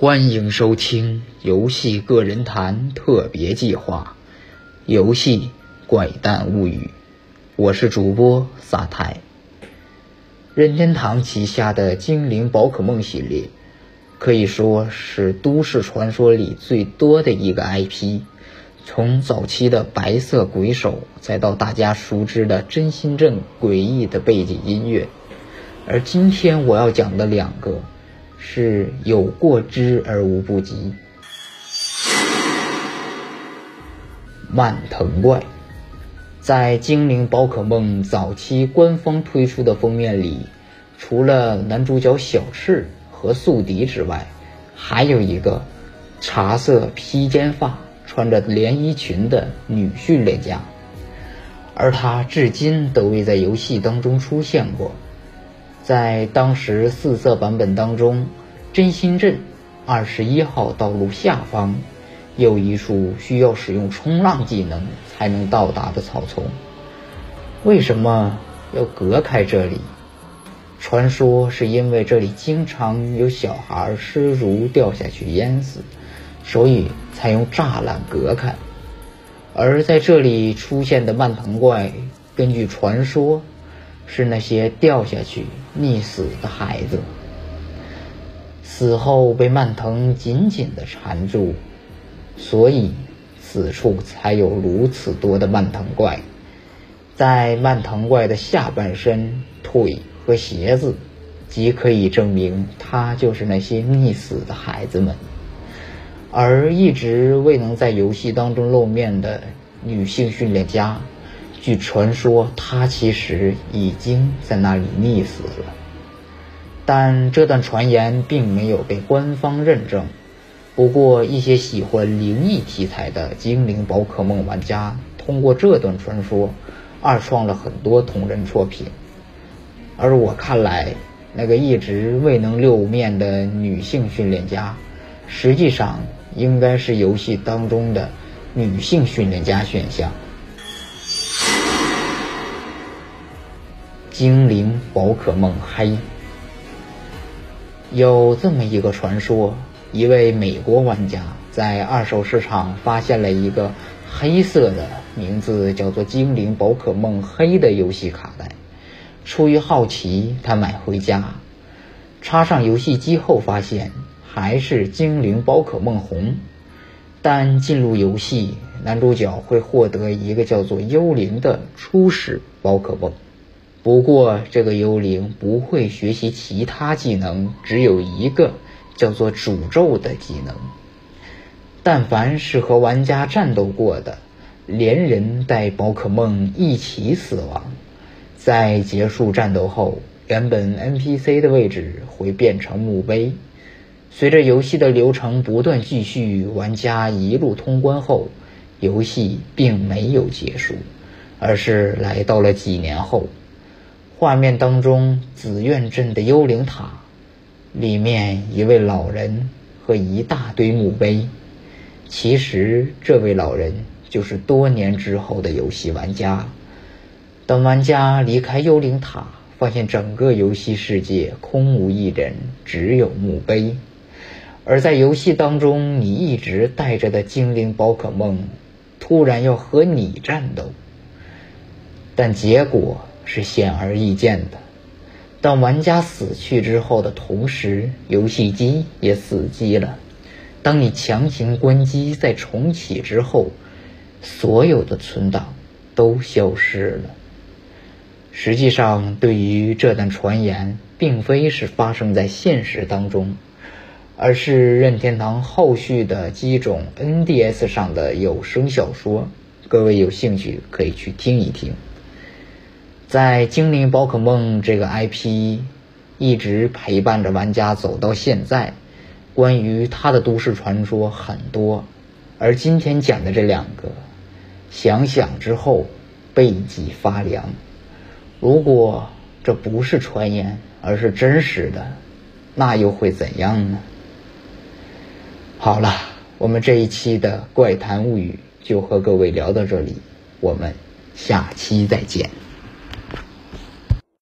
欢迎收听游戏个人谈特别计划《游戏怪诞物语》，我是主播萨泰。任天堂旗下的精灵宝可梦系列，可以说是都市传说里最多的一个 IP。从早期的白色鬼手，再到大家熟知的真心镇诡异的背景音乐，而今天我要讲的两个。是有过之而无不及。蔓藤怪，在精灵宝可梦早期官方推出的封面里，除了男主角小赤和宿敌之外，还有一个茶色披肩发、穿着连衣裙的女训练家，而她至今都未在游戏当中出现过。在当时四色版本当中，真心镇二十一号道路下方有一处需要使用冲浪技能才能到达的草丛。为什么要隔开这里？传说是因为这里经常有小孩失足掉下去淹死，所以才用栅栏隔开。而在这里出现的蔓藤怪，根据传说。是那些掉下去溺死的孩子，死后被蔓藤紧紧地缠住，所以此处才有如此多的蔓藤怪。在蔓藤怪的下半身、腿和鞋子，即可以证明他就是那些溺死的孩子们。而一直未能在游戏当中露面的女性训练家。据传说，他其实已经在那里溺死了，但这段传言并没有被官方认证。不过，一些喜欢灵异题材的精灵宝可梦玩家通过这段传说，二创了很多同人作品。而我看来，那个一直未能露面的女性训练家，实际上应该是游戏当中的女性训练家选项。精灵宝可梦黑，有这么一个传说：一位美国玩家在二手市场发现了一个黑色的、名字叫做《精灵宝可梦黑》的游戏卡带。出于好奇，他买回家，插上游戏机后，发现还是《精灵宝可梦红》。但进入游戏，男主角会获得一个叫做幽灵的初始宝可梦。不过，这个幽灵不会学习其他技能，只有一个叫做诅咒的技能。但凡是和玩家战斗过的，连人带宝可梦一起死亡。在结束战斗后，原本 NPC 的位置会变成墓碑。随着游戏的流程不断继续，玩家一路通关后，游戏并没有结束，而是来到了几年后。画面当中，紫苑镇的幽灵塔里面，一位老人和一大堆墓碑。其实，这位老人就是多年之后的游戏玩家。等玩家离开幽灵塔，发现整个游戏世界空无一人，只有墓碑。而在游戏当中，你一直带着的精灵宝可梦，突然要和你战斗，但结果。是显而易见的。当玩家死去之后的同时，游戏机也死机了。当你强行关机再重启之后，所有的存档都消失了。实际上，对于这段传言，并非是发生在现实当中，而是任天堂后续的机种 NDS 上的有声小说。各位有兴趣可以去听一听。在精灵宝可梦这个 IP 一直陪伴着玩家走到现在，关于它的都市传说很多，而今天讲的这两个，想想之后背脊发凉。如果这不是传言，而是真实的，那又会怎样呢？好了，我们这一期的怪谈物语就和各位聊到这里，我们下期再见。